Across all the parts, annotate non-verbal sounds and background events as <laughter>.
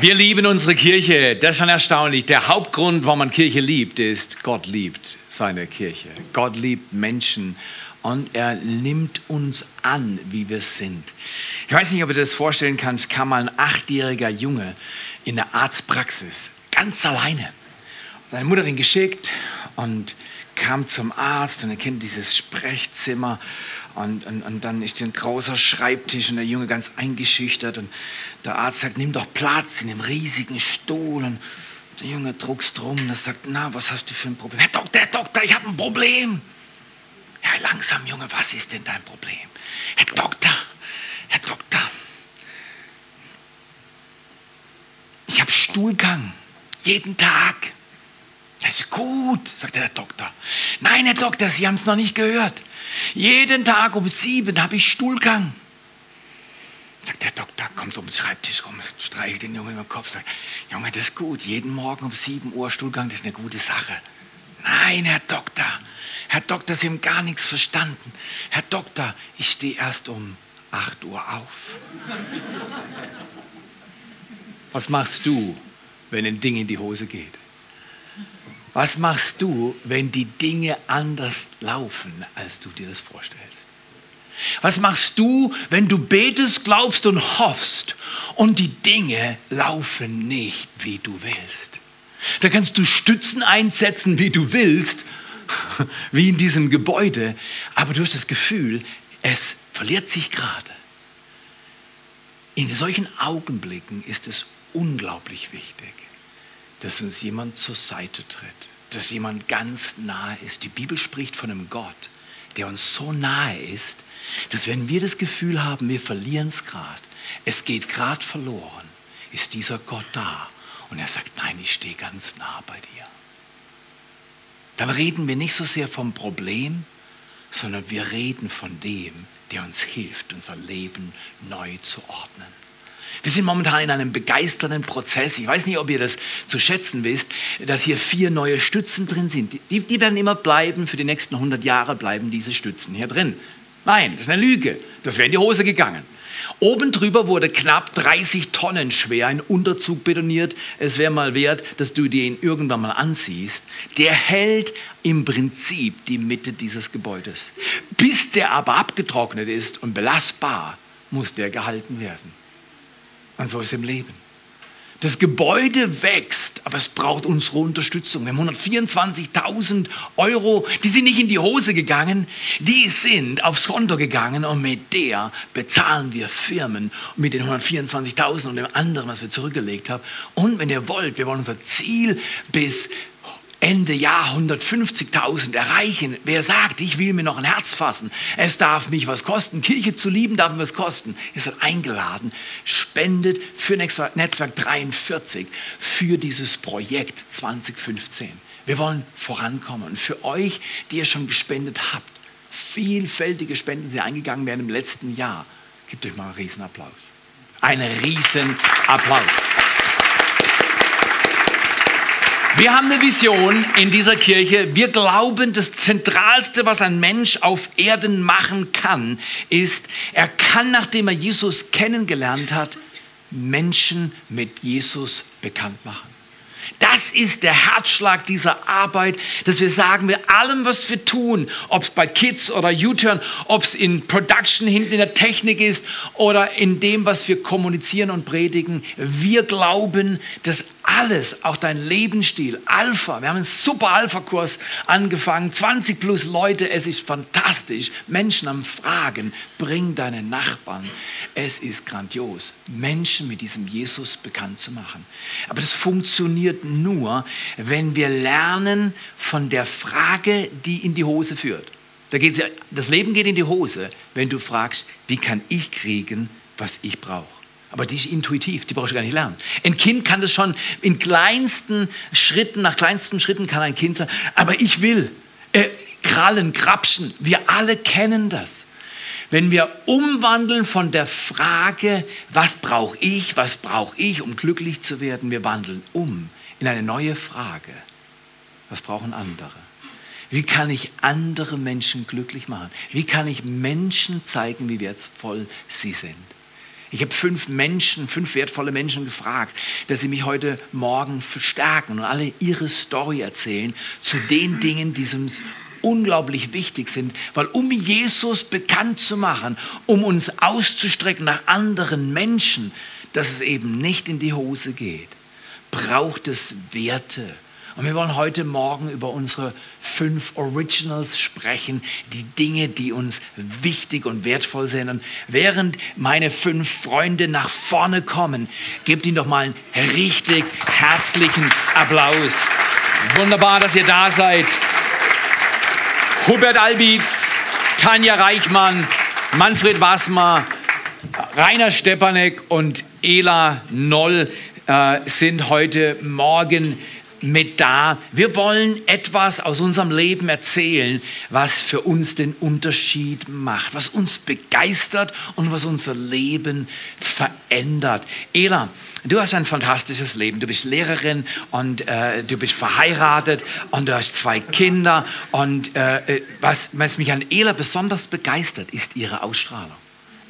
Wir lieben unsere Kirche. Das ist schon erstaunlich. Der Hauptgrund, warum man Kirche liebt, ist, Gott liebt seine Kirche. Gott liebt Menschen und er nimmt uns an, wie wir sind. Ich weiß nicht, ob du dir das vorstellen kannst, kam mal ein achtjähriger Junge in der Arztpraxis, ganz alleine. Seine Mutter hat geschickt und kam zum Arzt und er kennt dieses Sprechzimmer und, und, und dann ist ein großer Schreibtisch und der Junge ganz eingeschüchtert und der Arzt sagt, nimm doch Platz in dem riesigen Stuhl und der Junge druckst drum und er sagt, na, was hast du für ein Problem? Herr Doktor, Herr Doktor, ich habe ein Problem. Ja, langsam, Junge, was ist denn dein Problem? Herr Doktor, Herr Doktor, ich habe Stuhlgang, jeden Tag. Das ist gut, sagt der Doktor. Nein, Herr Doktor, Sie haben es noch nicht gehört. Jeden Tag um sieben habe ich Stuhlgang. Sagt der Doktor, kommt um den Schreibtisch rum, streichelt den Jungen im Kopf, sagt, Junge, das ist gut, jeden Morgen um sieben Uhr Stuhlgang, das ist eine gute Sache. Nein, Herr Doktor, Herr Doktor, Sie haben gar nichts verstanden. Herr Doktor, ich stehe erst um acht Uhr auf. Was machst du, wenn ein Ding in die Hose geht? Was machst du, wenn die Dinge anders laufen, als du dir das vorstellst? Was machst du, wenn du betest, glaubst und hoffst und die Dinge laufen nicht, wie du willst? Da kannst du Stützen einsetzen, wie du willst, <laughs> wie in diesem Gebäude, aber du hast das Gefühl, es verliert sich gerade. In solchen Augenblicken ist es unglaublich wichtig, dass uns jemand zur Seite tritt, dass jemand ganz nahe ist. Die Bibel spricht von einem Gott, der uns so nahe ist, dass wenn wir das Gefühl haben, wir verlieren es gerade, es geht gerade verloren, ist dieser Gott da und er sagt, nein, ich stehe ganz nah bei dir. Dann reden wir nicht so sehr vom Problem, sondern wir reden von dem, der uns hilft, unser Leben neu zu ordnen. Wir sind momentan in einem begeisternden Prozess. Ich weiß nicht, ob ihr das zu schätzen wisst, dass hier vier neue Stützen drin sind. Die, die werden immer bleiben, für die nächsten 100 Jahre bleiben diese Stützen hier drin. Nein, das ist eine Lüge. Das wäre in die Hose gegangen. Oben drüber wurde knapp 30 Tonnen schwer ein Unterzug betoniert. Es wäre mal wert, dass du den irgendwann mal ansiehst. Der hält im Prinzip die Mitte dieses Gebäudes. Bis der aber abgetrocknet ist und belastbar, muss der gehalten werden. Und so ist im Leben. Das Gebäude wächst, aber es braucht unsere Unterstützung. Wir haben 124.000 Euro, die sind nicht in die Hose gegangen, die sind aufs Konto gegangen und mit der bezahlen wir Firmen mit den 124.000 und dem anderen, was wir zurückgelegt haben. Und wenn ihr wollt, wir wollen unser Ziel bis Ende Jahr 150.000 erreichen. Wer sagt, ich will mir noch ein Herz fassen, es darf mich was kosten, Kirche zu lieben darf mir was kosten, ihr seid eingeladen, spendet für Netzwerk 43 für dieses Projekt 2015. Wir wollen vorankommen. Und für euch, die ihr schon gespendet habt, vielfältige Spenden sind eingegangen werden im letzten Jahr, gebt euch mal einen Riesenapplaus. Einen Riesenapplaus. Wir haben eine Vision in dieser Kirche. Wir glauben, das Zentralste, was ein Mensch auf Erden machen kann, ist, er kann, nachdem er Jesus kennengelernt hat, Menschen mit Jesus bekannt machen. Das ist der Herzschlag dieser Arbeit, dass wir sagen, mit allem, was wir tun, ob es bei Kids oder U-Turn, ob es in Production hinten in der Technik ist oder in dem, was wir kommunizieren und predigen, wir glauben, dass alles, auch dein Lebensstil, Alpha, wir haben einen super Alpha-Kurs angefangen, 20 plus Leute, es ist fantastisch. Menschen am Fragen, bring deine Nachbarn. Es ist grandios, Menschen mit diesem Jesus bekannt zu machen. Aber das funktioniert nur, wenn wir lernen von der Frage, die in die Hose führt. Da geht's ja, das Leben geht in die Hose, wenn du fragst, wie kann ich kriegen, was ich brauche. Aber die ist intuitiv, die brauchst du gar nicht lernen. Ein Kind kann das schon in kleinsten Schritten, nach kleinsten Schritten kann ein Kind sagen, aber ich will. Äh, Krallen, Krapschen, wir alle kennen das. Wenn wir umwandeln von der Frage, was brauche ich, was brauche ich, um glücklich zu werden, wir wandeln um in eine neue Frage, was brauchen andere? Wie kann ich andere Menschen glücklich machen? Wie kann ich Menschen zeigen, wie wertvoll sie sind? Ich habe fünf Menschen, fünf wertvolle Menschen gefragt, dass sie mich heute Morgen verstärken und alle ihre Story erzählen zu den Dingen, die uns unglaublich wichtig sind, weil um Jesus bekannt zu machen, um uns auszustrecken nach anderen Menschen, dass es eben nicht in die Hose geht, braucht es Werte und wir wollen heute Morgen über unsere fünf Originals sprechen, die Dinge, die uns wichtig und wertvoll sind. Und während meine fünf Freunde nach vorne kommen, gebt ihnen doch mal einen richtig herzlichen Applaus. Wunderbar, dass ihr da seid. Hubert Albitz, Tanja Reichmann, Manfred Wassmer, Rainer Stepanek und Ela Noll äh, sind heute Morgen mit da. Wir wollen etwas aus unserem Leben erzählen, was für uns den Unterschied macht, was uns begeistert und was unser Leben verändert. Ela, du hast ein fantastisches Leben. Du bist Lehrerin und äh, du bist verheiratet und du hast zwei Kinder. Und äh, äh was, was mich an Ela besonders begeistert, ist ihre Ausstrahlung.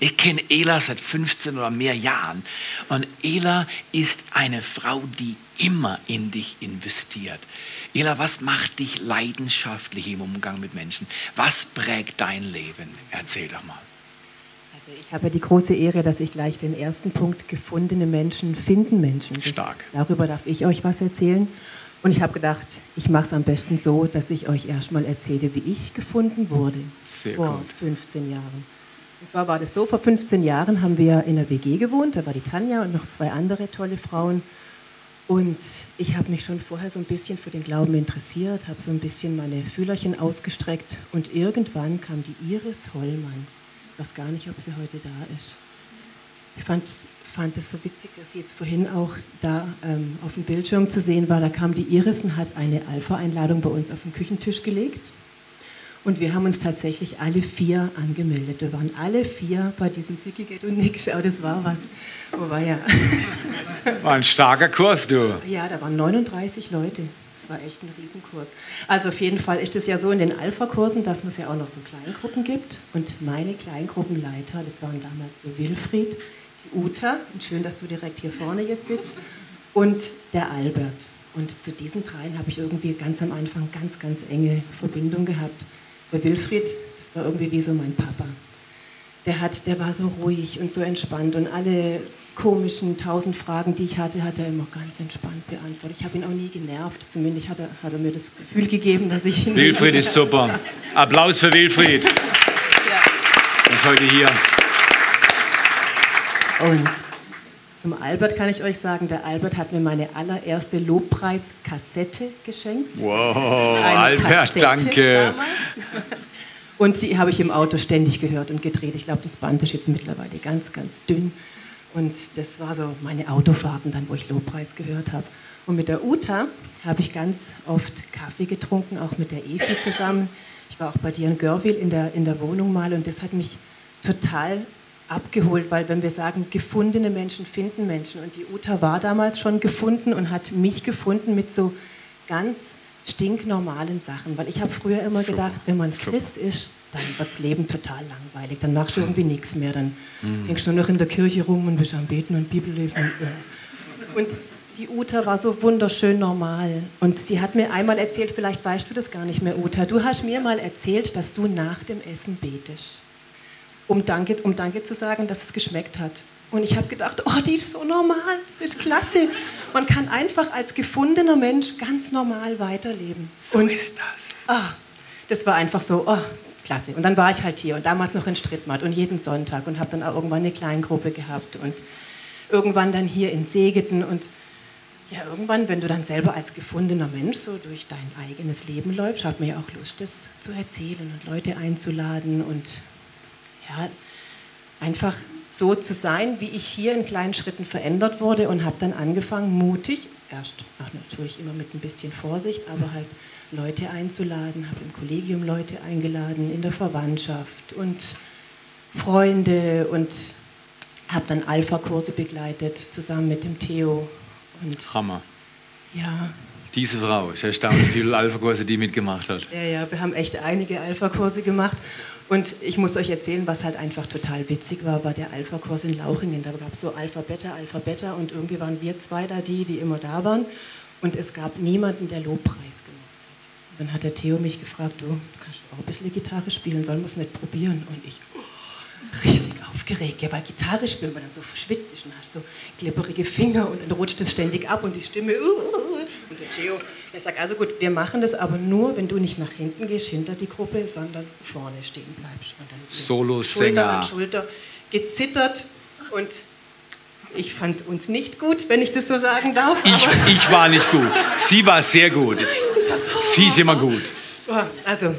Ich kenne Ela seit 15 oder mehr Jahren. Und Ela ist eine Frau, die immer in dich investiert. Ela, was macht dich leidenschaftlich im Umgang mit Menschen? Was prägt dein Leben? Erzähl doch mal. Also ich habe die große Ehre, dass ich gleich den ersten Punkt gefundene Menschen finden Menschen. Das, Stark. Darüber darf ich euch was erzählen. Und ich habe gedacht, ich mache es am besten so, dass ich euch erstmal erzähle, wie ich gefunden wurde. Sehr vor gut. 15 Jahren. Und zwar war das so, vor 15 Jahren haben wir in der WG gewohnt, da war die Tanja und noch zwei andere tolle Frauen. Und ich habe mich schon vorher so ein bisschen für den Glauben interessiert, habe so ein bisschen meine Fühlerchen ausgestreckt und irgendwann kam die Iris Hollmann. Ich weiß gar nicht, ob sie heute da ist. Ich fand, fand es so witzig, dass sie jetzt vorhin auch da ähm, auf dem Bildschirm zu sehen war. Da kam die Iris und hat eine Alpha-Einladung bei uns auf den Küchentisch gelegt. Und wir haben uns tatsächlich alle vier angemeldet. Wir waren alle vier bei diesem Siki Get und Nick. Schau, das war was. Oh, war ja. <laughs> War ein starker Kurs, du. Ja, da waren 39 Leute. Das war echt ein Riesenkurs. Also auf jeden Fall ist es ja so in den Alpha-Kursen, dass es ja auch noch so Kleingruppen gibt. Und meine Kleingruppenleiter, das waren damals der Wilfried, die Uta, und schön, dass du direkt hier vorne jetzt sitzt, und der Albert. Und zu diesen dreien habe ich irgendwie ganz am Anfang ganz, ganz enge Verbindung gehabt. Der Wilfried, das war irgendwie wie so mein Papa. Der, hat, der war so ruhig und so entspannt und alle komischen tausend Fragen, die ich hatte, hat er immer ganz entspannt beantwortet. Ich habe ihn auch nie genervt, zumindest hat er, hat er mir das Gefühl gegeben, dass ich ihn. Wilfried ist super. Applaus für Wilfried. Ja. Er ist heute hier. Und zum Albert kann ich euch sagen, der Albert hat mir meine allererste Lobpreiskassette geschenkt. Wow, Eine Albert, Kassette danke. Damals. <laughs> Und die habe ich im Auto ständig gehört und gedreht. Ich glaube, das Band ist jetzt mittlerweile ganz, ganz dünn. Und das war so meine Autofahrten dann, wo ich Lobpreis gehört habe. Und mit der Uta habe ich ganz oft Kaffee getrunken, auch mit der Evi zusammen. Ich war auch bei dir in Görwil in der, in der Wohnung mal und das hat mich total abgeholt, weil wenn wir sagen, gefundene Menschen finden Menschen. Und die Uta war damals schon gefunden und hat mich gefunden mit so ganz stinknormalen Sachen, weil ich habe früher immer gedacht, wenn man Christ ist, dann wird das Leben total langweilig, dann machst du irgendwie nichts mehr, dann mhm. hängst du nur noch in der Kirche rum und bist am Beten und Bibel lesen. Und, äh. und die Uta war so wunderschön normal. Und sie hat mir einmal erzählt, vielleicht weißt du das gar nicht mehr, Uta, du hast mir mal erzählt, dass du nach dem Essen betest um Danke, um Danke zu sagen, dass es geschmeckt hat. Und ich habe gedacht, oh, die ist so normal, das ist klasse. Man kann einfach als gefundener Mensch ganz normal weiterleben. So und, ist das. Ah, das war einfach so, oh, klasse. Und dann war ich halt hier und damals noch in Strittmatt und jeden Sonntag und habe dann auch irgendwann eine Kleingruppe gehabt und irgendwann dann hier in Segeten und ja, irgendwann, wenn du dann selber als gefundener Mensch so durch dein eigenes Leben läufst, hat mir ja auch Lust, das zu erzählen und Leute einzuladen und ja, einfach so zu sein, wie ich hier in kleinen Schritten verändert wurde und habe dann angefangen, mutig, erst ach, natürlich immer mit ein bisschen Vorsicht, aber halt Leute einzuladen, habe im Kollegium Leute eingeladen, in der Verwandtschaft und Freunde und habe dann Alpha-Kurse begleitet, zusammen mit dem Theo. Und Hammer. Ja. Diese Frau, ich erstaunlich, wie viele Alpha-Kurse die mitgemacht hat. Ja, ja, wir haben echt einige Alpha-Kurse gemacht Und ich muss euch erzählen, was halt einfach total witzig war, war der Alpha-Kurs in Lauchingen. Da gab es so Alpha, Beta, Alpha, Beta und irgendwie waren wir zwei da die, die immer da waren. Und es gab niemanden, der Lobpreis gemacht hat. Dann hat der Theo mich gefragt, du kannst auch ein bisschen Gitarre spielen, sollen wir es nicht probieren? Und ich, oh, riesig aufgeregt, ja, weil Gitarre spielen, man dann so verschwitzt ist und hast so glibberige Finger und dann rutscht es ständig ab und die Stimme, uh, uh, uh. Und der Theo, der sagt, also gut, wir machen das aber nur, wenn du nicht nach hinten gehst, hinter die Gruppe, sondern vorne stehen bleibst. Und dann Solo-Sänger. Schulter an Schulter gezittert und ich fand uns nicht gut, wenn ich das so sagen darf. Ich, ich war nicht gut. Sie war sehr gut. Sie ist immer gut. Also,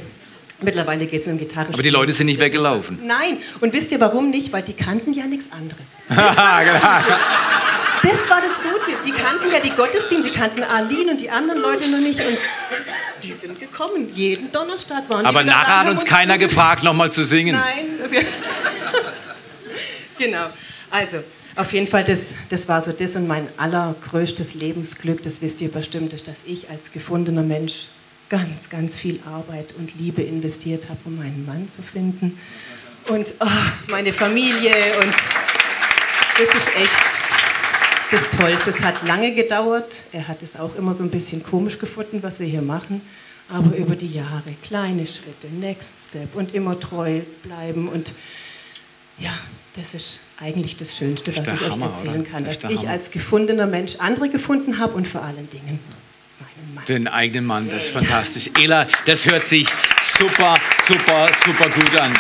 mittlerweile geht es mit dem Gitarre. Aber die Leute sind nicht weggelaufen. Nein. Und wisst ihr warum nicht? Weil die kannten ja nichts anderes. <laughs> <laughs> Das war das Gute. Die kannten ja die Gottesdienste, die kannten Aline und die anderen Leute noch nicht. Und die sind gekommen. Jeden Donnerstag waren Aber die wieder nachher hat uns keiner gefragt, nochmal zu singen. Nein. Das <laughs> genau. Also, auf jeden Fall, das, das war so das und mein allergrößtes Lebensglück, das wisst ihr bestimmt, ist, dass ich als gefundener Mensch ganz, ganz viel Arbeit und Liebe investiert habe, um meinen Mann zu finden. Und oh, meine Familie und das ist echt das Tollste. Es hat lange gedauert. Er hat es auch immer so ein bisschen komisch gefunden, was wir hier machen. Aber über die Jahre, kleine Schritte, Next Step und immer treu bleiben. Und ja, das ist eigentlich das Schönste, was ich Hammer, euch erzählen oder? kann. Das Dass ich Hammer. als gefundener Mensch andere gefunden habe und vor allen Dingen meinen Mann. Den eigenen Mann, das ist fantastisch. Ela, das hört sich super, super, super gut an.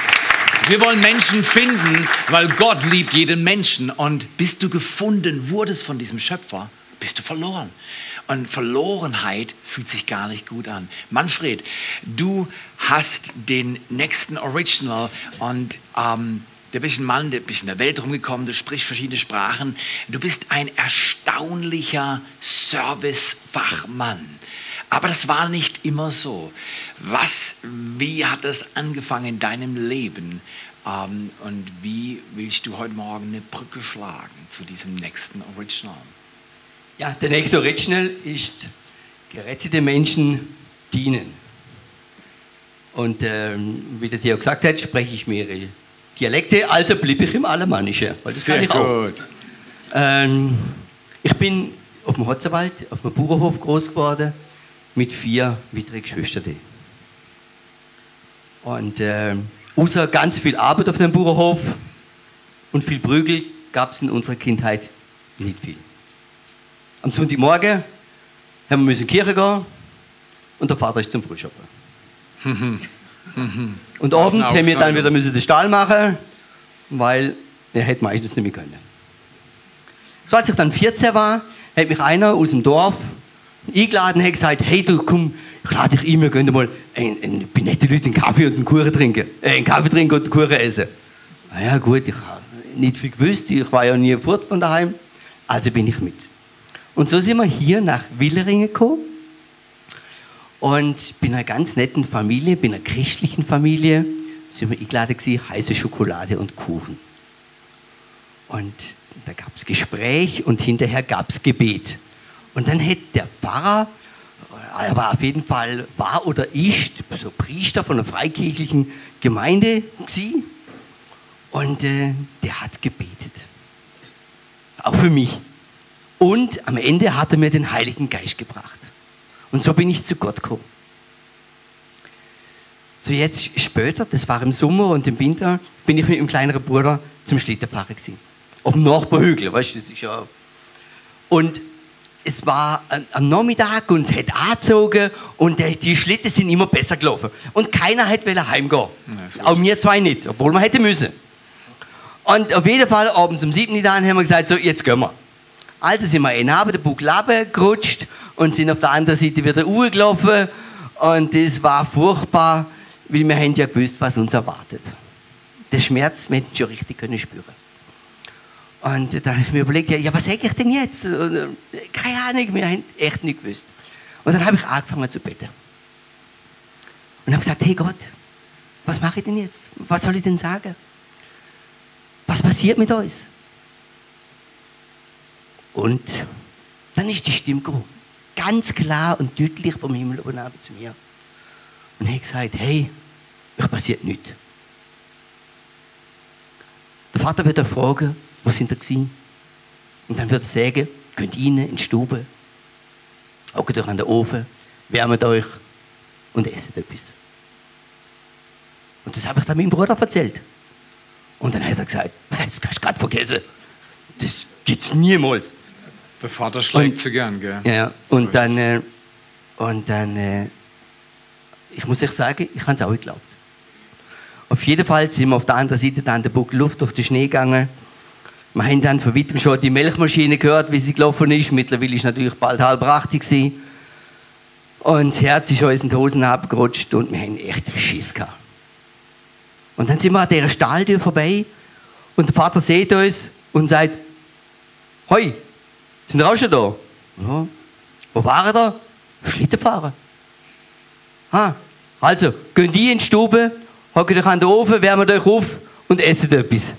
Wir wollen Menschen finden, weil Gott liebt jeden Menschen. Und bis du gefunden wurdest von diesem Schöpfer, bist du verloren. Und Verlorenheit fühlt sich gar nicht gut an. Manfred, du hast den nächsten Original und ähm, du bist ein Mann, du bist in der Welt rumgekommen, du sprichst verschiedene Sprachen. Du bist ein erstaunlicher Servicefachmann. Aber das war nicht immer so. Was, wie hat das angefangen in deinem Leben? Ähm, und wie willst du heute Morgen eine Brücke schlagen zu diesem nächsten Original? Ja, der nächste Original ist gerettete Menschen dienen. Und ähm, wie der Theo gesagt hat, spreche ich mehrere Dialekte, also blieb ich im Alemannischen. Auch. gut. Ähm, ich bin auf dem Hotzerwald, auf dem Bauernhof groß geworden, mit vier weiteren Geschwistern. Und ähm, außer ganz viel Arbeit auf dem Bauernhof und viel Prügel gab es in unserer Kindheit nicht viel. Am Sonntagmorgen haben wir müssen in die Kirche gehen und der Vater ist zum Frühschoppen. <laughs> und abends haben wir dann wieder müssen den Stall machen, weil er hätte meistens nicht mehr können. So als ich dann 14 war, hat mich einer aus dem Dorf eingeladen hat gesagt, hey du komm, ich lade dich ein, wir können mal ein, ein, bei netten Leuten einen Kaffee und einen Kuchen trinken. Äh, einen Kaffee trinken und einen Kuchen essen. Na ja gut, ich habe nicht viel gewusst, ich war ja nie fort von daheim, also bin ich mit. Und so sind wir hier nach Willeringen gekommen und bin einer ganz netten Familie, bin einer christlichen Familie, sind wir eingeladen gewesen, heiße Schokolade und Kuchen. Und da gab es Gespräch und hinterher gab es Gebet. Und dann hätte der Pfarrer, er war auf jeden Fall, war oder ist, so Priester von einer freikirchlichen Gemeinde gewesen. Und äh, der hat gebetet. Auch für mich. Und am Ende hat er mir den Heiligen Geist gebracht. Und so bin ich zu Gott gekommen. So jetzt später, das war im Sommer und im Winter, bin ich mit dem kleineren Bruder zum Schlittenfahren gewesen. Auf dem Nachbarhügel, weißt du, das ist ja... Und es war am- Nachmittag und es hat angezogen und die Schlitten sind immer besser gelaufen. Und keiner wollte heimgehen. so Auch wir zwei nicht, obwohl man hätte müssen. Und auf jeden Fall, abends um 7 Uhr dann haben wir gesagt, so, jetzt gehen wir. Also sind wir in Habe, der Buckel gerutscht und sind auf der anderen Seite wieder gelaufen. Und das war furchtbar, weil wir haben ja gewusst, was uns erwartet. Der Schmerz, wir hätten schon richtig können spüren. Und dann habe ich mir überlegt, ja, was sage ich denn jetzt? Und, äh, Keine Ahnung, wir haben echt nicht gewusst. Und dann habe ich angefangen zu beten. Und habe gesagt, hey Gott, was mache ich denn jetzt? Was soll ich denn sagen? Was passiert mit uns? Und dann ist die Stimme gekommen. Ganz klar und deutlich vom Himmel oben runter zu mir. Und hat gesagt, hey, euch passiert nichts. Der Vater wird fragen, wo sind gewesen? Und dann wird er sagen, könnt rein in die Stube, hockt euch an den Ofen, wärmt euch und esset etwas. Und das habe ich dann meinem Bruder erzählt. Und dann hat er gesagt, das kannst du gerade vergessen. Das gibt's niemals. Der Vater schlägt so gern, gell? Ja, und dann, äh, und dann, äh, ich muss euch sagen, ich habe es auch geglaubt. Auf jeden Fall sind wir auf der anderen Seite dann der Buckel Luft durch den Schnee gegangen. Wir haben dann von weitem schon die Milchmaschine gehört, wie sie gelaufen ist. Mittlerweile ist natürlich bald halb acht gewesen. Und das Herz ist uns in die Hosen abgerutscht und wir haben echt Schiss gehabt. Und dann sind wir an dieser Stalltür vorbei und der Vater sieht uns und sagt, Hoi, sind ihr auch schon da? Ja. Wo waren da? Schlittenfahren. Ah, also, geht die in die Stube, hockt euch an den Ofen, wärmt euch auf und esset etwas.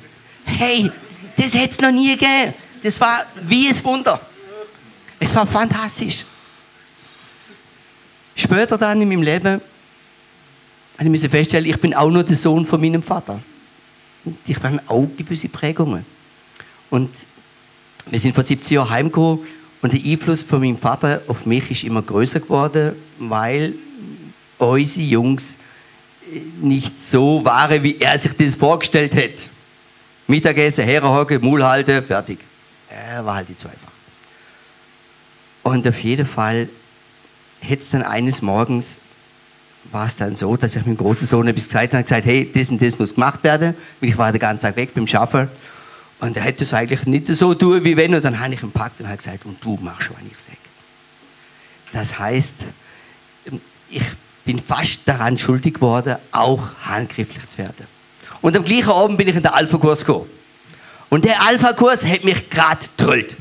Hey, das hätte es noch nie gegeben. Das war wie ein Wunder. Es war fantastisch. Später dann in meinem Leben habe ich musste feststellen, ich bin auch nur der Sohn von meinem Vater. Und ich habe auch gewisse Prägungen. Und wir sind vor 17 Jahren heimgekommen und der Einfluss von meinem Vater auf mich ist immer größer geworden, weil unsere Jungs nicht so waren, wie er sich das vorgestellt hat. Mittagessen, herhocken, Maul halten, fertig. Er war halt nicht so einfach. Und auf jeden Fall hätte es dann eines Morgens war es dann so, dass ich meinem großen Sohn etwas gesagt habe, gesagt, hey, das und das muss gemacht werden, ich war den ganzen Tag weg beim Schaffen. Und er hätte es eigentlich nicht so tun, wie wenn. Und dann habe ich ihn gepackt und habe gesagt, und du machst, was ich sage. Das heißt, ich bin fast daran schuldig geworden, auch handgreiflich zu werden. Und am gleichen Abend bin ich in den Alpha-Kurs gekommen. Und der Alpha-Kurs hat mich gerade getrollt.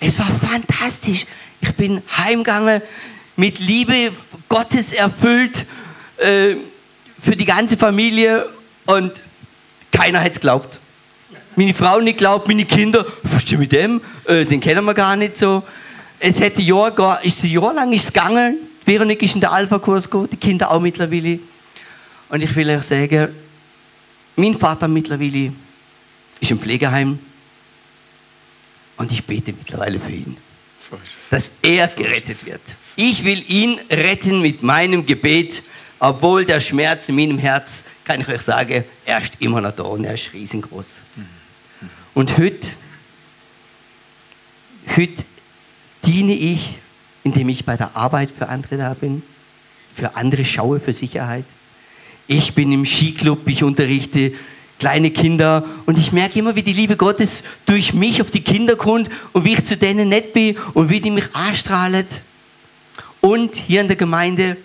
Es war fantastisch. Ich bin heimgegangen, mit Liebe Gottes erfüllt, äh, für die ganze Familie und keiner hat es geglaubt. Meine Frau nicht glaubt, meine Kinder, was ist mit dem? Äh, den kennen wir gar nicht so. Es hätte Jahr, gar- ist ein Jahr lang ist gegangen. Veronik ist in den Alpha-Kurs gegangen, die Kinder auch mittlerweile. Und ich will euch sagen, mein Vater mittlerweile ist im Pflegeheim und ich bete mittlerweile für ihn dass er gerettet wird. Ich will ihn retten mit meinem Gebet, obwohl der Schmerz in meinem Herz, kann ich euch sagen, er ist immer noch da und er ist riesengroß. Und heute, heute diene ich, indem ich bei der Arbeit für andere da bin, für andere schaue für Sicherheit. Ich bin im Skiclub, ich unterrichte kleine Kinder und ich merke immer, wie die Liebe Gottes durch mich auf die Kinder kommt und wie ich zu denen nett bin und wie die mich anstrahlen. Und hier in der Gemeinde,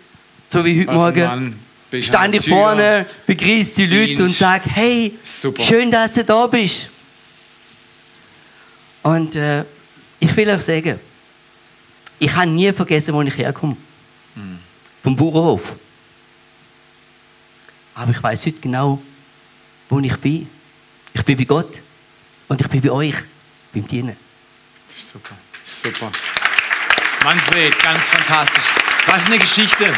so wie heute ein Morgen, stand an ich vorne, begrüßt die Leute und Dienst. sag, hey, Super. schön, dass du da bist. Und äh, ich will euch sagen, ich habe nie vergessen, wo ich herkomme. Hm. Vom Bauernhof. Aber ich weiß heute genau, wo ich bin. Ich bin bei Gott und ich bin bei euch, beim Dienen. Das ist super. Super. Manfred, ganz fantastisch. Was eine Geschichte.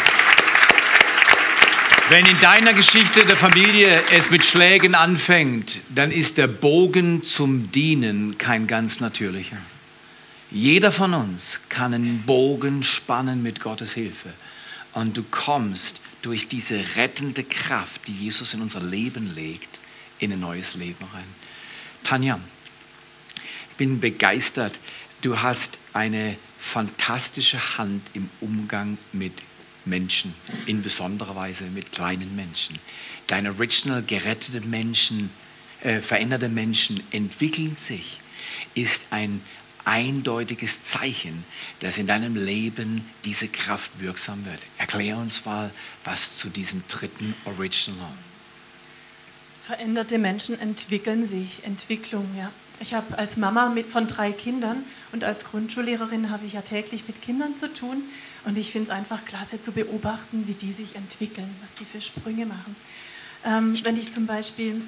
Wenn in deiner Geschichte der Familie es mit Schlägen anfängt, dann ist der Bogen zum Dienen kein ganz natürlicher. Jeder von uns kann einen Bogen spannen mit Gottes Hilfe. Und du kommst durch diese rettende Kraft, die Jesus in unser Leben legt, in ein neues Leben rein. Tanja, ich bin begeistert. Du hast eine fantastische Hand im Umgang mit Menschen, in besonderer Weise mit kleinen Menschen. Deine original gerettete Menschen, äh, veränderte Menschen entwickeln sich, ist ein eindeutiges Zeichen, dass in deinem Leben diese Kraft wirksam wird. Erklär uns mal was zu diesem dritten Original. Veränderte Menschen entwickeln sich, Entwicklung, ja. Ich habe als Mama mit, von drei Kindern und als Grundschullehrerin habe ich ja täglich mit Kindern zu tun und ich finde es einfach klasse zu beobachten, wie die sich entwickeln, was die für Sprünge machen. Ähm, wenn ich zum Beispiel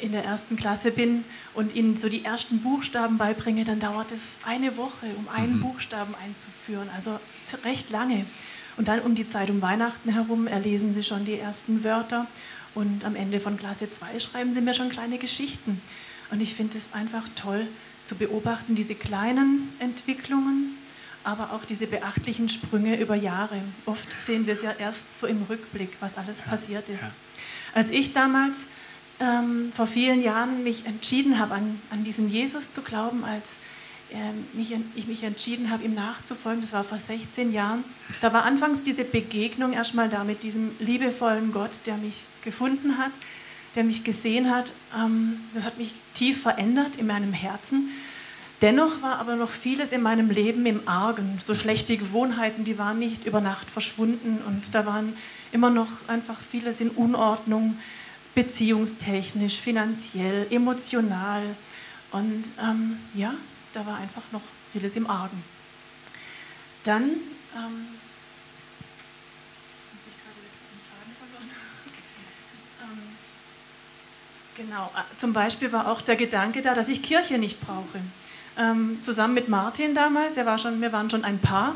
in der ersten Klasse bin und ihnen so die ersten Buchstaben beibringe, dann dauert es eine Woche, um einen Buchstaben einzuführen, also recht lange. Und dann um die Zeit um Weihnachten herum erlesen sie schon die ersten Wörter Und am Ende von Klasse 2 schreiben sie mir schon kleine Geschichten. Und ich finde es einfach toll zu beobachten, diese kleinen Entwicklungen, aber auch diese beachtlichen Sprünge über Jahre. Oft sehen wir es ja erst so im Rückblick, was alles passiert ist. Als ich damals ähm, vor vielen Jahren mich entschieden habe, an, an diesen Jesus zu glauben, als ähm, mich, ich mich entschieden habe, ihm nachzufolgen, das war vor 16 Jahren, da war anfangs diese Begegnung erstmal da mit diesem liebevollen Gott, der mich gefunden hat, der mich gesehen hat. Ähm, das hat mich tief verändert in meinem Herzen. Dennoch war aber noch vieles in meinem Leben im Argen. So schlechte Gewohnheiten, die waren nicht über Nacht verschwunden und da waren immer noch einfach vieles in Unordnung, beziehungstechnisch, finanziell, emotional. Und ähm, ja, da war einfach noch vieles im Argen. Dann ähm, <laughs> ähm, Genau, äh, zum Beispiel war auch der Gedanke da, dass ich Kirche nicht brauche. Ähm, zusammen mit Martin damals, er war schon, wir waren schon ein Paar.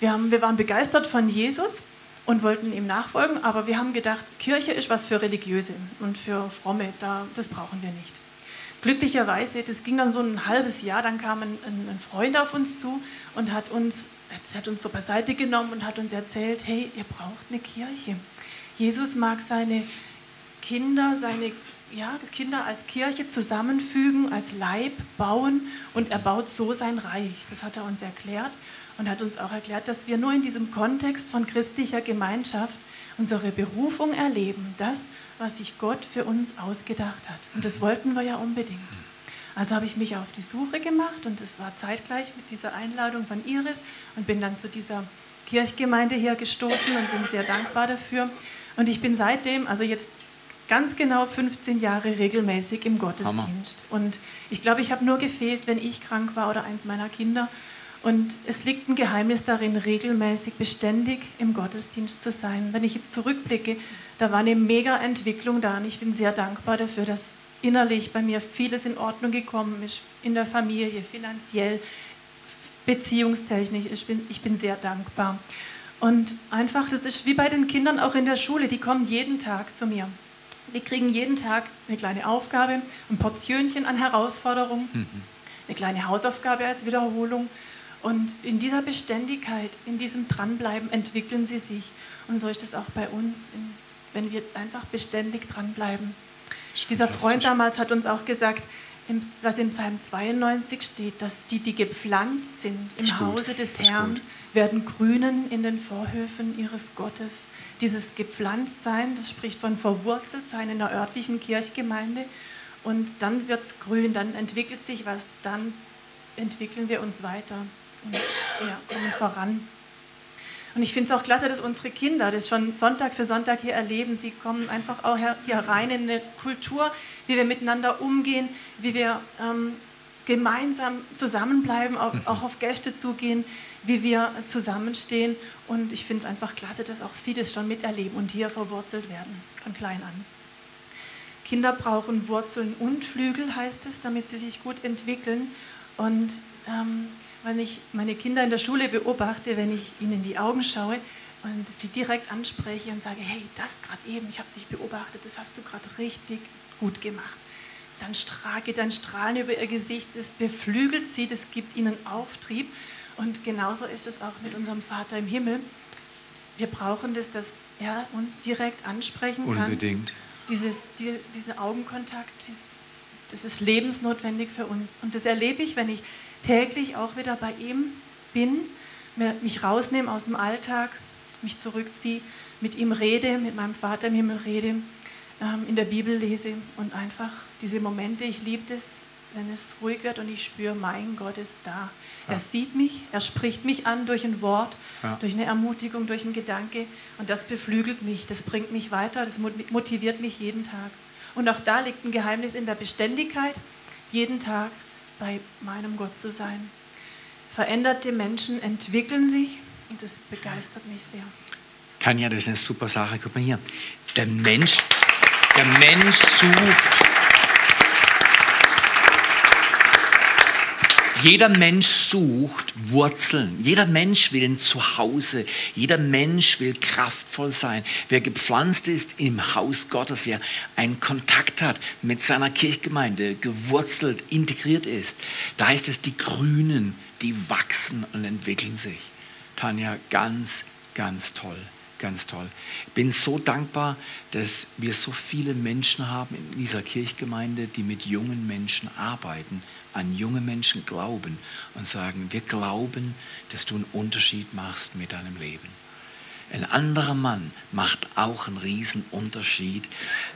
Wir, haben, wir waren begeistert von Jesus und wollten ihm nachfolgen, aber wir haben gedacht, Kirche ist was für Religiöse und für Fromme, da, das brauchen wir nicht glücklicherweise, das ging dann so ein halbes Jahr, dann kam ein, ein Freund auf uns zu und hat uns, hat uns so beiseite genommen und hat uns erzählt, hey, ihr braucht eine Kirche. Jesus mag seine Kinder, seine ja, Kinder als Kirche zusammenfügen, als Leib bauen und er baut so sein Reich. Das hat er uns erklärt und hat uns auch erklärt, dass wir nur in diesem Kontext von christlicher Gemeinschaft unsere Berufung erleben, das, was sich Gott für uns ausgedacht hat. Und das wollten wir ja unbedingt. Also habe ich mich auf die Suche gemacht und es war zeitgleich mit dieser Einladung von Iris und bin dann zu dieser Kirchgemeinde hier gestoßen und bin sehr dankbar dafür. Und ich bin seitdem, also jetzt ganz genau 15 Jahre regelmäßig im Gottesdienst. Hammer. Und ich glaube, ich habe nur gefehlt, wenn ich krank war oder eins meiner Kinder. Und es liegt ein Geheimnis darin, regelmäßig, beständig im Gottesdienst zu sein. Wenn ich jetzt zurückblicke, da war eine mega Entwicklung da und ich bin sehr dankbar dafür, dass innerlich bei mir vieles in Ordnung gekommen ist, in der Familie, finanziell, beziehungstechnisch. Ich bin, ich bin sehr dankbar. Und einfach, das ist wie bei den Kindern auch in der Schule, die kommen jeden Tag zu mir. Die kriegen jeden Tag eine kleine Aufgabe, ein Portionchen an Herausforderungen, mhm. eine kleine Hausaufgabe als Wiederholung. Und in dieser Beständigkeit, in diesem Dranbleiben entwickeln sie sich. Und so ist es auch bei uns wenn wir einfach beständig dranbleiben. Dieser Freund damals hat uns auch gesagt, was im Psalm 92 steht, dass die, die gepflanzt sind im Hause des Herrn, werden grünen in den Vorhöfen ihres Gottes. Dieses Gepflanztsein, das spricht von Verwurzeltsein in der örtlichen Kirchgemeinde. Und dann wird es grün, dann entwickelt sich was, dann entwickeln wir uns weiter und ja, kommen voran. Und ich finde es auch klasse, dass unsere Kinder das schon Sonntag für Sonntag hier erleben. Sie kommen einfach auch hier rein in eine Kultur, wie wir miteinander umgehen, wie wir ähm, gemeinsam zusammenbleiben, auch, <laughs> auch, auf Gäste zugehen, wie wir zusammenstehen. Und ich finde es einfach klasse, dass auch sie das schon miterleben und hier verwurzelt werden, von klein an. Kinder brauchen Wurzeln und Flügel, heißt es, damit sie sich gut entwickeln. Und ähm, wenn ich meine Kinder in der Schule beobachte, wenn ich ihnen in die Augen schaue und sie direkt anspreche und sage, hey, das gerade eben, ich habe dich beobachtet, das hast du gerade richtig gut gemacht. Dann geht ein Strahlen über ihr Gesicht, das beflügelt sie, das gibt ihnen Auftrieb. Und genauso ist es auch mit unserem Vater im Himmel. Wir brauchen das, dass er uns direkt ansprechen kann. Unbedingt. Dieses, die, diesen Augenkontakt, dieses, das ist lebensnotwendig für uns. Und das erlebe ich, wenn ich täglich auch wieder bei ihm bin, mich rausnehme aus dem Alltag, mich zurückziehe, mit ihm rede, mit meinem Vater im Himmel rede, ähm, in der Bibel lese und einfach diese Momente, ich liebe es, wenn es ruhig wird und ich spüre, mein Gott ist da. Ja. Er sieht mich, er spricht mich an durch ein Wort, ja. durch eine Ermutigung, durch einen Gedanke und das beflügelt mich, das bringt mich weiter, das motiviert mich jeden Tag. Und auch da liegt ein Geheimnis in der Beständigkeit, jeden Tag bei meinem Gott zu sein. Veränderte Menschen entwickeln sich und das begeistert mich sehr. Tanja, das ist eine super Sache. Guck mal hier. Der Mensch, der Mensch sucht. Jeder Mensch sucht Wurzeln. Jeder Mensch will ein Zuhause. Jeder Mensch will kraftvoll sein. Wer gepflanzt ist im Haus Gottes, wer einen Kontakt hat mit seiner Kirchgemeinde, gewurzelt, integriert ist, da heißt es, die Grünen, die wachsen und entwickeln sich. Tanja, ganz, ganz toll. Ganz toll. Ich bin so dankbar, dass wir so viele Menschen haben in dieser Kirchgemeinde, die mit jungen Menschen arbeiten, an junge Menschen glauben und sagen, wir glauben, dass du einen Unterschied machst mit deinem Leben. Ein anderer Mann macht auch einen riesen Unterschied.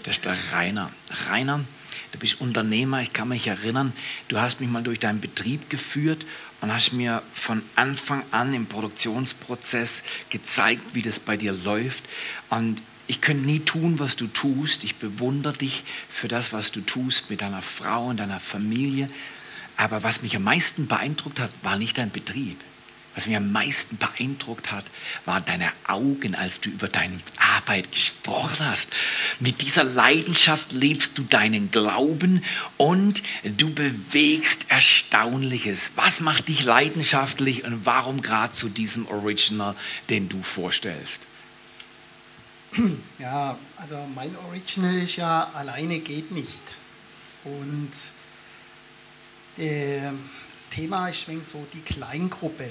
Das ist der Rainer. Rainer, du bist Unternehmer. Ich kann mich erinnern, du hast mich mal durch deinen Betrieb geführt und hast mir von Anfang an im Produktionsprozess gezeigt, wie das bei dir läuft. Und ich könnte nie tun, was du tust. Ich bewundere dich für das, was du tust mit deiner Frau und deiner Familie. Aber was mich am meisten beeindruckt hat, war nicht dein Betrieb. Was mich am meisten beeindruckt hat, waren deine Augen, als du über deine Arbeit gesprochen hast. Mit dieser Leidenschaft lebst du deinen Glauben und du bewegst Erstaunliches. Was macht dich leidenschaftlich und warum gerade zu diesem Original, den du vorstellst? Ja, also mein Original ist ja, alleine geht nicht. Und das Thema ist so die Kleingruppe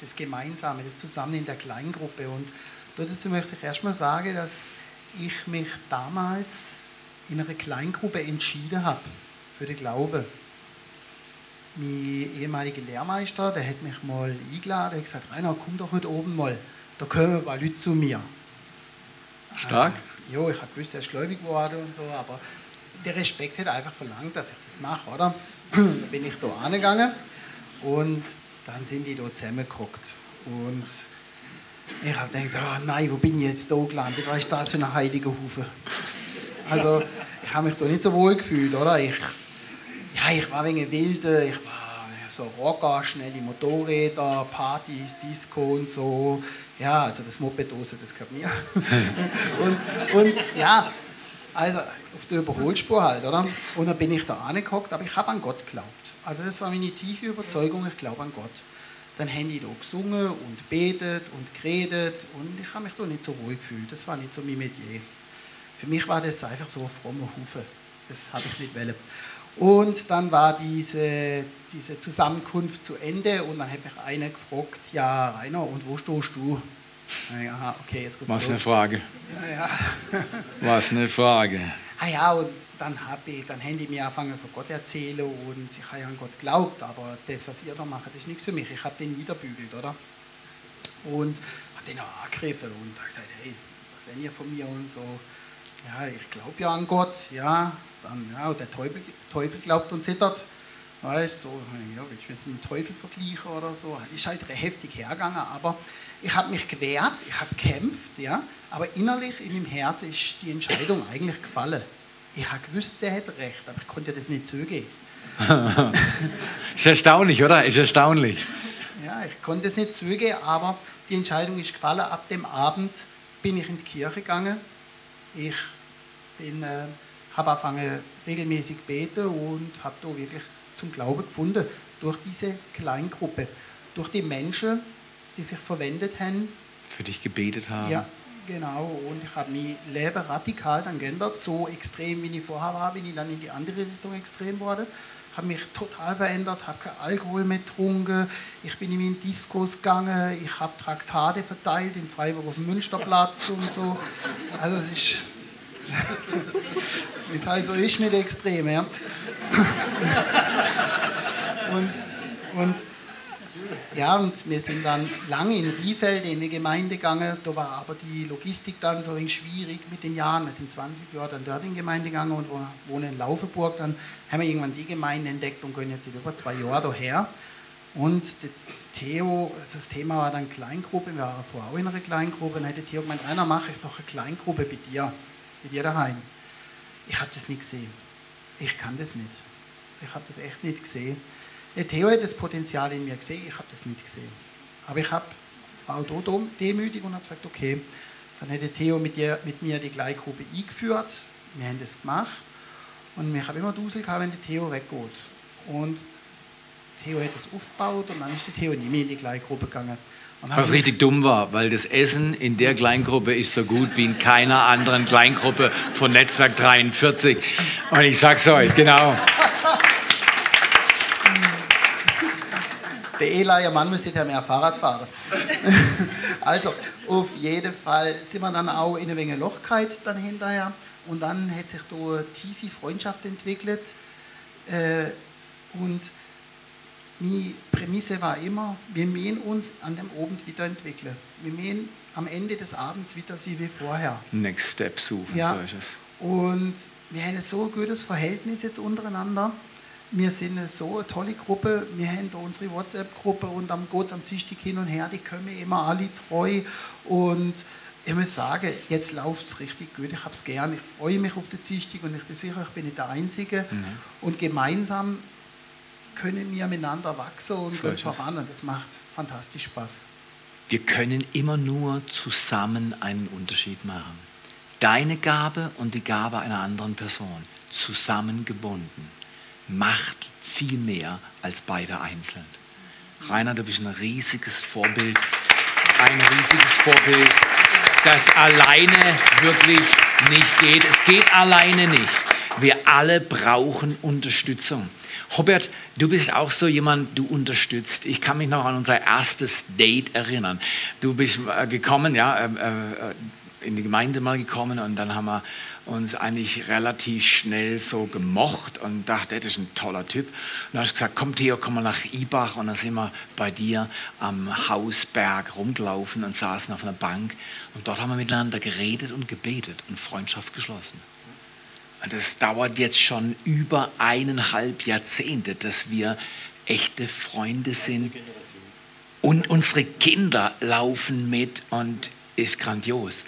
das Gemeinsame, das Zusammen in der Kleingruppe. Und dazu möchte ich erstmal sagen, dass ich mich damals in einer Kleingruppe entschieden habe für den Glauben. Mein ehemaliger Lehrmeister, der hat mich mal eingeladen, hat gesagt, Rainer, komm doch heute oben mal, da kommen ein paar Leute zu mir. Stark? Äh, ja, ich habe gewusst, er ist gläubig geworden und so, aber der Respekt hat einfach verlangt, dass ich das mache, oder? <clears throat> da bin ich da angegangen und dann sind die da zusammengeguckt. Und ich habe gedacht, oh nein, wo bin ich jetzt da gelandet? Was ist das für ein heiliger Hufe? Also, ich habe mich da nicht so wohl gefühlt, oder? Ich, ja, ich war wegen Wilde, ich war so Rocker, schnelle Motorräder, Partys, Disco und so. Ja, also das Mopedose, das gehört mir. <laughs> und, und ja, also auf der Überholspur halt, oder? Und dann bin ich da angeguckt, aber ich habe an Gott geglaubt. Also das war meine tiefe Überzeugung, ich glaube an Gott. Dann haben die da gesungen und betet und geredet und ich habe mich da nicht so wohl gefühlt. Das war nicht so mein Metier. Für mich war das einfach so ein frommer Hufe. Das habe ich nicht wollen. Und dann war diese, diese Zusammenkunft zu Ende und dann hat mich einer gefragt, ja Rainer, und wo stehst du? Ja, okay, jetzt Was eine Frage. Ja, ja. Was eine Frage. Ah ja, und dann habe ich, dann haben die mir angefangen von Gott erzählen und ich habe ja an Gott geglaubt, aber das, was ihr da macht, ist nichts für mich. Ich habe den niederbügelt, oder? Und habe den auch angegriffen und habe gesagt, hey, was wenn ihr von mir und so. Ja, ich glaube ja an Gott, ja, dann, ja, der Teufel, Teufel glaubt und zittert. Weißt so, ja, willst du es mit dem Teufel vergleichen oder so? Ist halt heftig hergegangen, aber ich habe mich gewehrt, ich habe gekämpft, ja, aber innerlich in meinem Herzen ist die Entscheidung eigentlich gefallen. Ich habe gewusst, der hat recht, aber ich konnte das nicht zugeben. <laughs> ist erstaunlich, oder? Ist erstaunlich. Ja, ich konnte es nicht zugeben, aber die Entscheidung ist gefallen. Ab dem Abend bin ich in die Kirche gegangen. Ich bin, äh, habe angefangen regelmäßig beten und habe da wirklich zum Glauben gefunden durch diese Kleingruppe, durch die Menschen, die sich verwendet haben. Für dich gebetet haben. Ja, genau. Und ich habe mein Leben radikal dann geändert, so extrem wie ich vorher war, bin ich dann in die andere Richtung extrem geworden. Habe mich total verändert, habe keinen Alkohol mehr getrunken, ich bin in meinen Diskos gegangen, ich habe Traktate verteilt in Freiburg auf dem Münsterplatz und so. Also es ist, <laughs> wie es halt so ist mit Extremen. Ja. <laughs> und, und ja, und wir sind dann lange in Riefeld in die Gemeinde gegangen. Da war aber die Logistik dann so ein schwierig mit den Jahren. Wir sind 20 Jahre dann dort in die Gemeinde gegangen und wohnen in Laufenburg. Dann haben wir irgendwann die Gemeinde entdeckt und gehen jetzt über zwei Jahre daher. Und Theo, also das Thema war dann Kleingruppe. Wir waren vorher auch in einer Kleingruppe. Und dann hätte Theo gemeint, einer mache ich doch eine Kleingruppe bei dir, bei dir daheim. Ich habe das nicht gesehen. Ich kann das nicht. Ich habe das echt nicht gesehen. Der Theo hat das Potenzial in mir gesehen, ich habe das nicht gesehen. Aber ich habe auch da demütig und habe gesagt, okay, dann hätte Theo mit, dir, mit mir die Gleichgruppe eingeführt. Wir haben das gemacht. Und ich habe immer Dusel gehabt, wenn der Theo weggeht. Und Theo hat es aufgebaut und dann ist der Theo nie mehr in die Kleingruppe gegangen. Was richtig dumm war, weil das Essen in der Kleingruppe ist so gut wie in keiner anderen Kleingruppe von Netzwerk 43. Und ich sag's euch, genau. Der Eli, ihr Mann müsste ja mehr Fahrrad fahren. <laughs> also, auf jeden Fall sind wir dann auch in eine Menge Lochkeit dann hinterher. Und dann hat sich da eine tiefe Freundschaft entwickelt. Äh, und meine Prämisse war immer, wir mähen uns an dem Abend wieder entwickeln. Wir mähen am Ende des Abends wieder so wie vorher. Next Step suchen. Ja. Und wir haben so ein gutes Verhältnis jetzt untereinander. Wir sind eine so eine tolle Gruppe. Wir haben da unsere WhatsApp-Gruppe und dann geht es am Dienstag hin und her. Die kommen immer alle treu. Und ich muss sagen, jetzt läuft es richtig gut. Ich habe es gern. Ich freue mich auf den Dienstag und ich bin sicher, ich bin nicht der Einzige. Mhm. Und gemeinsam können wir miteinander wachsen und gehen voran. Und das macht fantastisch Spaß. Wir können immer nur zusammen einen Unterschied machen. Deine Gabe und die Gabe einer anderen Person zusammengebunden macht viel mehr als beide einzeln. Rainer, du bist ein riesiges Vorbild, ein riesiges Vorbild, das alleine wirklich nicht geht. Es geht alleine nicht. Wir alle brauchen Unterstützung. Robert, du bist auch so jemand, du unterstützt. Ich kann mich noch an unser erstes Date erinnern. Du bist äh, gekommen, ja, äh, äh, in die Gemeinde mal gekommen und dann haben wir uns eigentlich relativ schnell so gemocht und dachte, das ist ein toller Typ. Und dann hast du gesagt, komm Theo, komm mal nach Ibach und dann sind wir bei dir am Hausberg rumgelaufen und saßen auf einer Bank und dort haben wir miteinander geredet und gebetet und Freundschaft geschlossen. Und das dauert jetzt schon über eineinhalb Jahrzehnte, dass wir echte Freunde sind. Und unsere Kinder laufen mit und ist grandios.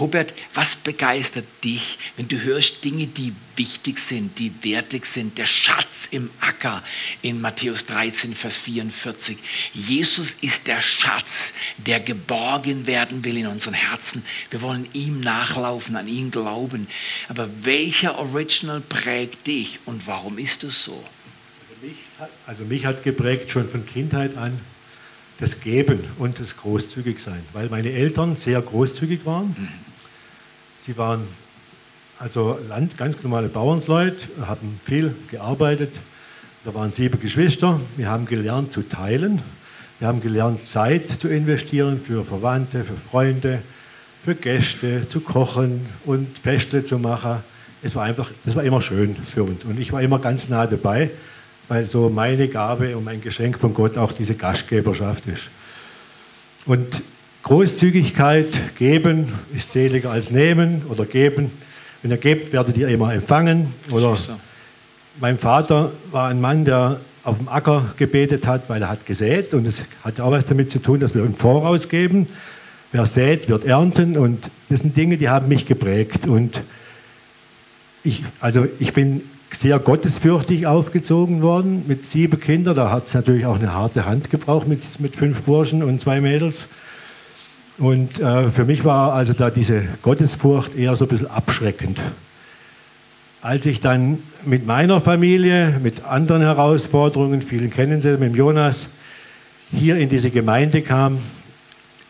Hubert, was begeistert dich, wenn du hörst Dinge, die wichtig sind, die wertig sind? Der Schatz im Acker in Matthäus 13, Vers 44. Jesus ist der Schatz, der geborgen werden will in unseren Herzen. Wir wollen ihm nachlaufen, an ihn glauben. Aber welcher Original prägt dich und warum ist es so? Also mich, also mich hat geprägt schon von Kindheit an das Geben und das Großzügigsein, weil meine Eltern sehr großzügig waren. Mhm. Sie waren also Land, ganz normale Bauernsleute, haben viel gearbeitet. Da waren sieben Geschwister. Wir haben gelernt zu teilen. Wir haben gelernt, Zeit zu investieren für Verwandte, für Freunde, für Gäste, zu kochen und Feste zu machen. Es war einfach, das war immer schön für uns. Und ich war immer ganz nah dabei weil so meine Gabe und mein Geschenk von Gott auch diese Gastgeberschaft ist. Und Großzügigkeit, geben ist seliger als nehmen oder geben. Wenn ihr gebt, werdet ihr immer empfangen. Oder mein Vater war ein Mann, der auf dem Acker gebetet hat, weil er hat gesät und es hat auch was damit zu tun, dass wir im Voraus geben. Wer sät, wird ernten und das sind Dinge, die haben mich geprägt und ich, also ich bin sehr gottesfürchtig aufgezogen worden mit sieben Kindern. Da hat es natürlich auch eine harte Hand gebraucht mit, mit fünf Burschen und zwei Mädels. Und äh, für mich war also da diese Gottesfurcht eher so ein bisschen abschreckend. Als ich dann mit meiner Familie, mit anderen Herausforderungen, vielen kennen Sie, mit Jonas, hier in diese Gemeinde kam,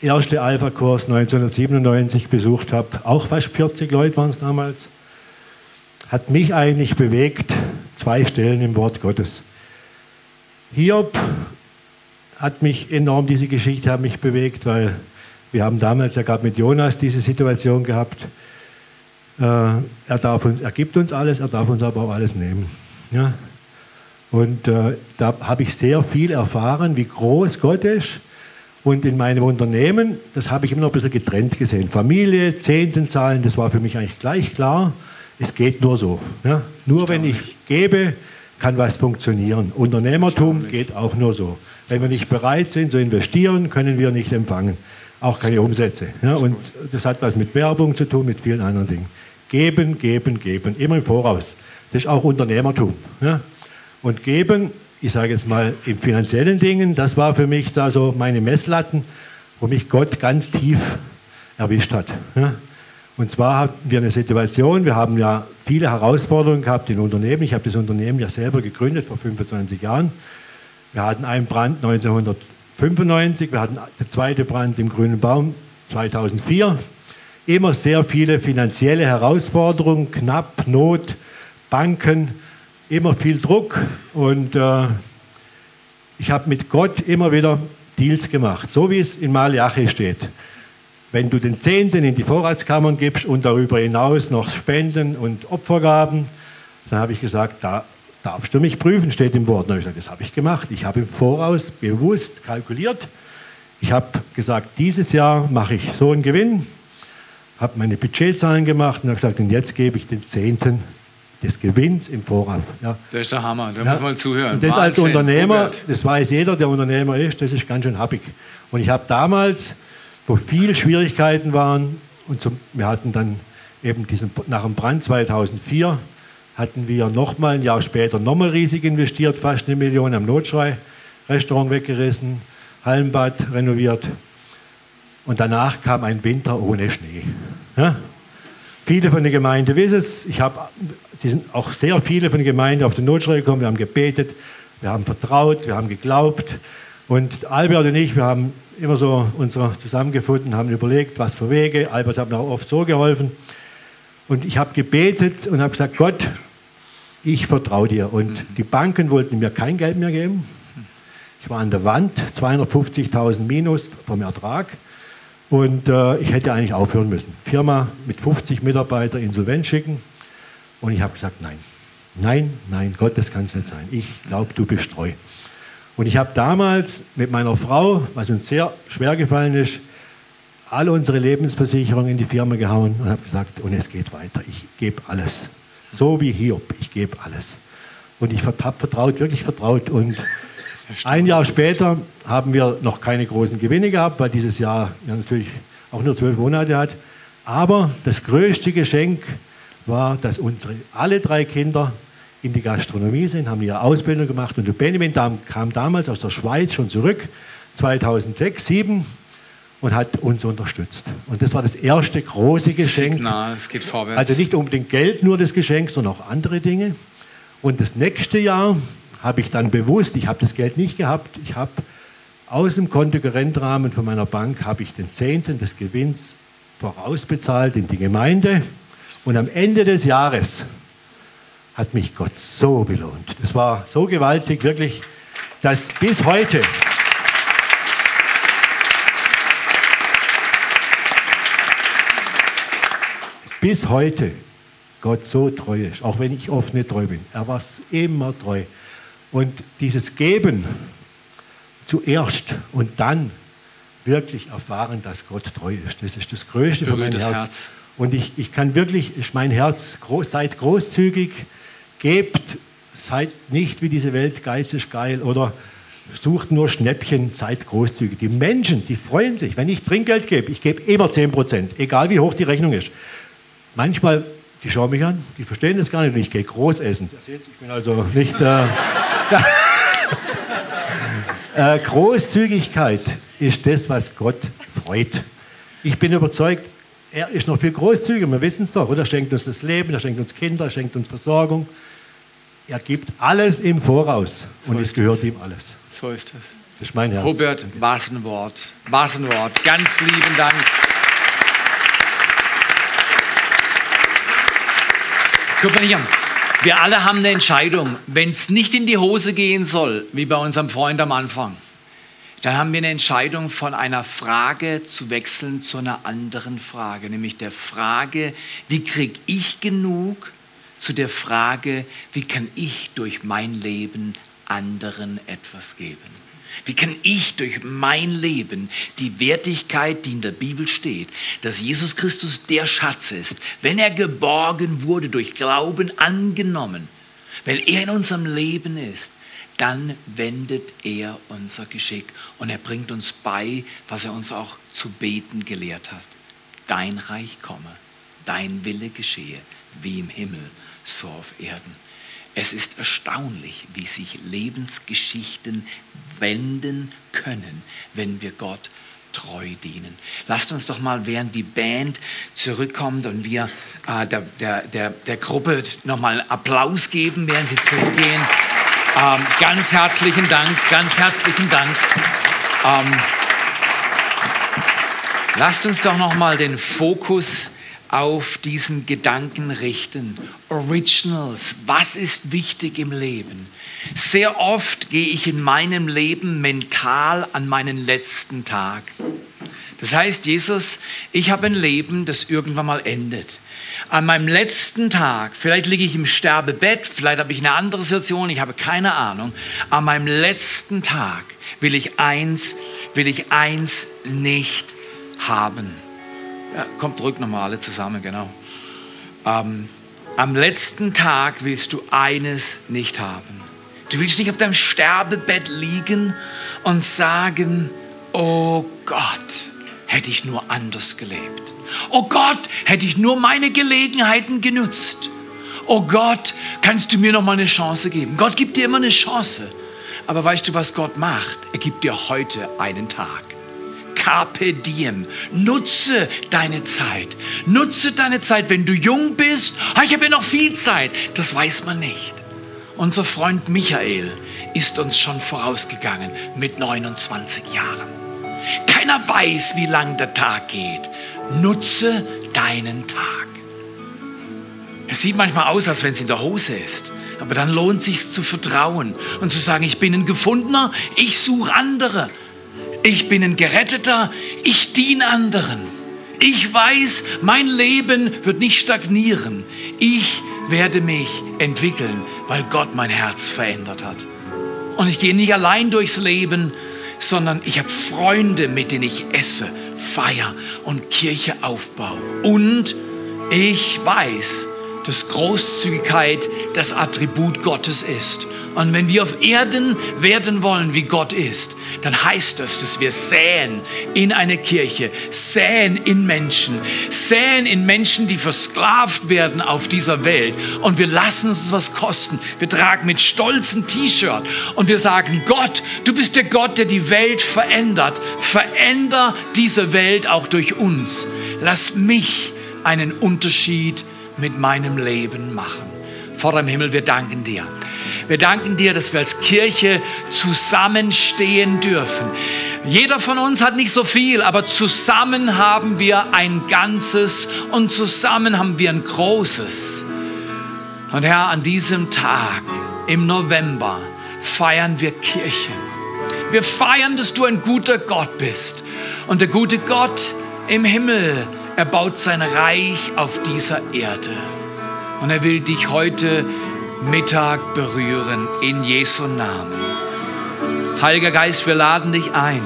erste Alpha-Kurs 1997 besucht habe, auch fast 40 Leute waren es damals, hat mich eigentlich bewegt, zwei Stellen im Wort Gottes. Hiob hat mich enorm, diese Geschichte hat mich bewegt, weil wir haben damals ja gerade mit Jonas diese Situation gehabt. Äh, er, darf uns, er gibt uns alles, er darf uns aber auch alles nehmen. Ja? Und äh, da habe ich sehr viel erfahren, wie groß Gott ist. Und in meinem Unternehmen, das habe ich immer noch ein bisschen getrennt gesehen. Familie, Zehntenzahlen, das war für mich eigentlich gleich klar. Es geht nur so. Ja? Nur wenn ich gebe, kann was funktionieren. Unternehmertum geht auch nur so. Wenn wir nicht bereit sind zu investieren, können wir nicht empfangen. Auch keine Umsätze. Ja? Und das hat was mit Werbung zu tun, mit vielen anderen Dingen. Geben, geben, geben. Immer im Voraus. Das ist auch Unternehmertum. Ja? Und geben, ich sage jetzt mal in finanziellen Dingen, das war für mich da so meine Messlatten, wo mich Gott ganz tief erwischt hat. Ja? Und zwar hatten wir eine Situation, wir haben ja viele Herausforderungen gehabt in Unternehmen. Ich habe das Unternehmen ja selber gegründet vor 25 Jahren. Wir hatten einen Brand 1995, wir hatten den zweiten Brand im Grünen Baum 2004. Immer sehr viele finanzielle Herausforderungen, knapp, Not, Banken, immer viel Druck und äh, ich habe mit Gott immer wieder Deals gemacht, so wie es in Malachi steht. Wenn du den Zehnten in die Vorratskammern gibst und darüber hinaus noch Spenden und Opfergaben, dann habe ich gesagt, da darfst du mich prüfen, steht im Wort. Und ich gesagt, das habe ich gemacht. Ich habe im Voraus bewusst kalkuliert. Ich habe gesagt, dieses Jahr mache ich so einen Gewinn, habe meine Budgetzahlen gemacht und habe gesagt, und jetzt gebe ich den Zehnten des Gewinns im Voraus. Ja. Das ist der Hammer, da ja. muss man zuhören. Und das als Unternehmer, das weiß jeder, der Unternehmer ist, das ist ganz schön happig. Und ich habe damals, wo viele Schwierigkeiten waren, und zum, wir hatten dann eben diesen, nach dem Brand 2004, hatten wir nochmal ein Jahr später nochmal riesig investiert, fast eine Million am Notschrei-Restaurant weggerissen, Hallenbad renoviert. Und danach kam ein Winter ohne Schnee. Ja? Viele von der Gemeinde wissen es. Ich habe, sie sind auch sehr viele von der Gemeinde auf den Notschrei gekommen. Wir haben gebetet, wir haben vertraut, wir haben geglaubt. Und Albert und ich, wir haben immer so unsere zusammengefunden, haben überlegt, was für Wege. Albert hat mir auch oft so geholfen. Und ich habe gebetet und habe gesagt, Gott, ich vertraue dir. Und mhm. die Banken wollten mir kein Geld mehr geben. Ich war an der Wand, 250.000 Minus vom Ertrag. Und äh, ich hätte eigentlich aufhören müssen. Firma mit 50 Mitarbeitern insolvent schicken. Und ich habe gesagt, nein, nein, nein, Gott, das kann es nicht sein. Ich glaube, du bist treu. Und ich habe damals mit meiner Frau, was uns sehr schwer gefallen ist, alle unsere Lebensversicherungen in die Firma gehauen und habe gesagt, und es geht weiter. Ich gebe alles. So wie Hiob, ich gebe alles. Und ich habe vertraut, wirklich vertraut. Und ein Jahr später haben wir noch keine großen Gewinne gehabt, weil dieses Jahr ja natürlich auch nur zwölf Monate hat. Aber das größte Geschenk war, dass unsere alle drei Kinder in die Gastronomie sind, haben ihre Ausbildung gemacht. Und der Benjamin kam damals aus der Schweiz schon zurück, 2006, 2007 und hat uns unterstützt. Und das war das erste große Geschenk. Signal, es geht vorwärts. Also nicht unbedingt Geld nur das Geschenk, sondern auch andere Dinge. Und das nächste Jahr habe ich dann bewusst, ich habe das Geld nicht gehabt, ich habe aus dem Kontokorrentrahmen von meiner Bank habe ich den Zehnten des Gewinns vorausbezahlt in die Gemeinde und am Ende des Jahres hat mich Gott so belohnt. Das war so gewaltig, wirklich, dass bis heute bis heute Gott so treu ist, auch wenn ich oft nicht treu bin. Er war immer treu. Und dieses Geben zuerst und dann wirklich erfahren, dass Gott treu ist. Das ist das Größte für mein Herz. Herz. Und ich, ich kann wirklich, ist mein Herz, groß, seid großzügig, gebt, seid nicht wie diese Welt geizig geil oder sucht nur Schnäppchen, seid großzügig. Die Menschen, die freuen sich, wenn ich Trinkgeld gebe, ich gebe immer 10 Prozent, egal wie hoch die Rechnung ist. Manchmal, die schauen mich an, die verstehen das gar nicht und ich gehe groß essen. Ich bin also nicht... Äh, <laughs> äh, Großzügigkeit ist das, was Gott freut. Ich bin überzeugt, er ist noch viel großzügiger, wir wissen es doch, oder? Er schenkt uns das Leben, er schenkt uns Kinder, er schenkt uns Versorgung. Er gibt alles im Voraus und so es gehört ihm alles. So ist es. Das ist mein Herz. Robert, was ein Wort. Was ein Wort. Ganz lieben Dank. Guck mal hier. Wir alle haben eine Entscheidung. Wenn es nicht in die Hose gehen soll, wie bei unserem Freund am Anfang, dann haben wir eine Entscheidung von einer Frage zu wechseln zu einer anderen Frage, nämlich der Frage, wie kriege ich genug, zu der Frage, wie kann ich durch mein Leben anderen etwas geben. Wie kann ich durch mein Leben die Wertigkeit, die in der Bibel steht, dass Jesus Christus der Schatz ist, wenn er geborgen wurde, durch Glauben angenommen, wenn er in unserem Leben ist, dann wendet er unser Geschick und er bringt uns bei, was er uns auch zu beten gelehrt hat. Dein Reich komme, dein Wille geschehe, wie im Himmel, so auf Erden. Es ist erstaunlich, wie sich Lebensgeschichten wenden können, wenn wir Gott treu dienen. Lasst uns doch mal, während die Band zurückkommt und wir äh, der, der, der, der Gruppe nochmal Applaus geben, während sie zurückgehen. Ähm, ganz herzlichen Dank, ganz herzlichen Dank. Ähm, lasst uns doch noch mal den Fokus auf diesen Gedanken richten. Originals, was ist wichtig im Leben? Sehr oft gehe ich in meinem Leben mental an meinen letzten Tag. Das heißt, Jesus, ich habe ein Leben, das irgendwann mal endet. An meinem letzten Tag, vielleicht liege ich im Sterbebett, vielleicht habe ich eine andere Situation, ich habe keine Ahnung. An meinem letzten Tag will ich eins, will ich eins nicht haben. Ja, kommt zurück nochmal alle zusammen, genau. Ähm, am letzten Tag willst du eines nicht haben. Du willst nicht auf deinem Sterbebett liegen und sagen, oh Gott, hätte ich nur anders gelebt. Oh Gott, hätte ich nur meine Gelegenheiten genutzt. Oh Gott, kannst du mir noch mal eine Chance geben? Gott gibt dir immer eine Chance. Aber weißt du, was Gott macht? Er gibt dir heute einen Tag. Carpe diem. Nutze deine Zeit. Nutze deine Zeit, wenn du jung bist. Ah, ich habe ja noch viel Zeit. Das weiß man nicht. Unser Freund Michael ist uns schon vorausgegangen mit 29 Jahren. Keiner weiß, wie lang der Tag geht. Nutze deinen Tag. Es sieht manchmal aus, als wenn es in der Hose ist. Aber dann lohnt es sich zu vertrauen und zu sagen, ich bin ein Gefundener, ich suche andere. Ich bin ein Geretteter, ich diene anderen. Ich weiß, mein Leben wird nicht stagnieren. Ich werde mich entwickeln, weil Gott mein Herz verändert hat. Und ich gehe nicht allein durchs Leben, sondern ich habe Freunde, mit denen ich esse, feier und Kirche aufbaue. Und ich weiß, dass Großzügigkeit das Attribut Gottes ist. Und wenn wir auf Erden werden wollen, wie Gott ist, dann heißt das, dass wir säen in eine Kirche, säen in Menschen, säen in Menschen, die versklavt werden auf dieser Welt. Und wir lassen uns was kosten. Wir tragen mit Stolz ein T-Shirt und wir sagen, Gott, du bist der Gott, der die Welt verändert. Veränder diese Welt auch durch uns. Lass mich einen Unterschied mit meinem Leben machen. Vater im Himmel, wir danken dir. Wir danken dir, dass wir als Kirche zusammenstehen dürfen. Jeder von uns hat nicht so viel, aber zusammen haben wir ein Ganzes und zusammen haben wir ein Großes. Und Herr, an diesem Tag im November feiern wir Kirche. Wir feiern, dass du ein guter Gott bist. Und der gute Gott im Himmel, er baut sein Reich auf dieser Erde. Und er will dich heute Mittag berühren in Jesu Namen. Heiliger Geist, wir laden dich ein.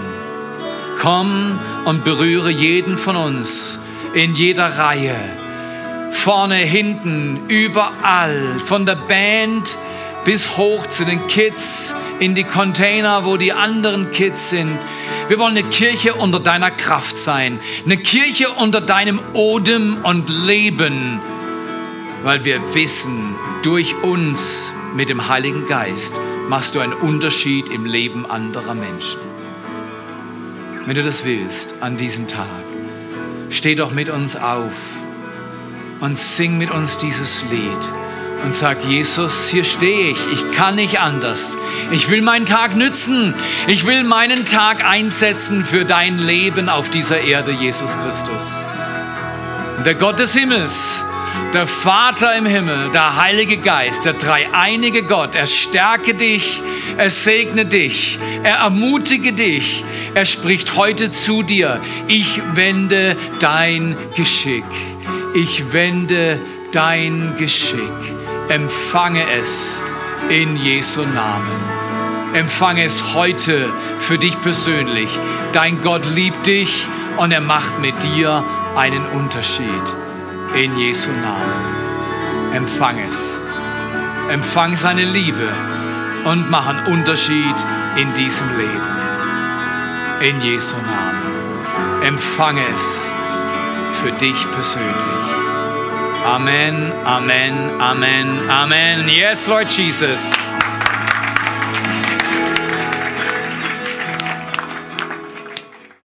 Komm und berühre jeden von uns in jeder Reihe. Vorne, hinten, überall, von der Band bis hoch zu den Kids, in die Container, wo die anderen Kids sind. Wir wollen eine Kirche unter deiner Kraft sein, eine Kirche unter deinem Odem und Leben, weil wir wissen, durch uns mit dem Heiligen Geist machst du einen Unterschied im Leben anderer Menschen. Wenn du das willst an diesem Tag, steh doch mit uns auf und sing mit uns dieses Lied und sag, Jesus, hier stehe ich, ich kann nicht anders. Ich will meinen Tag nützen, ich will meinen Tag einsetzen für dein Leben auf dieser Erde, Jesus Christus. Der Gott des Himmels, der Vater im Himmel, der Heilige Geist, der dreieinige Gott, er stärke dich, er segne dich, er ermutige dich, er spricht heute zu dir, ich wende dein Geschick, ich wende dein Geschick, empfange es in Jesu Namen. Empfange es heute für dich persönlich. Dein Gott liebt dich und er macht mit dir einen Unterschied in Jesu Namen. Empfang es. Empfang seine Liebe und mach einen Unterschied in diesem Leben. In Jesu Namen. Empfange es für dich persönlich. Amen, Amen, Amen, Amen. Yes, Lord Jesus.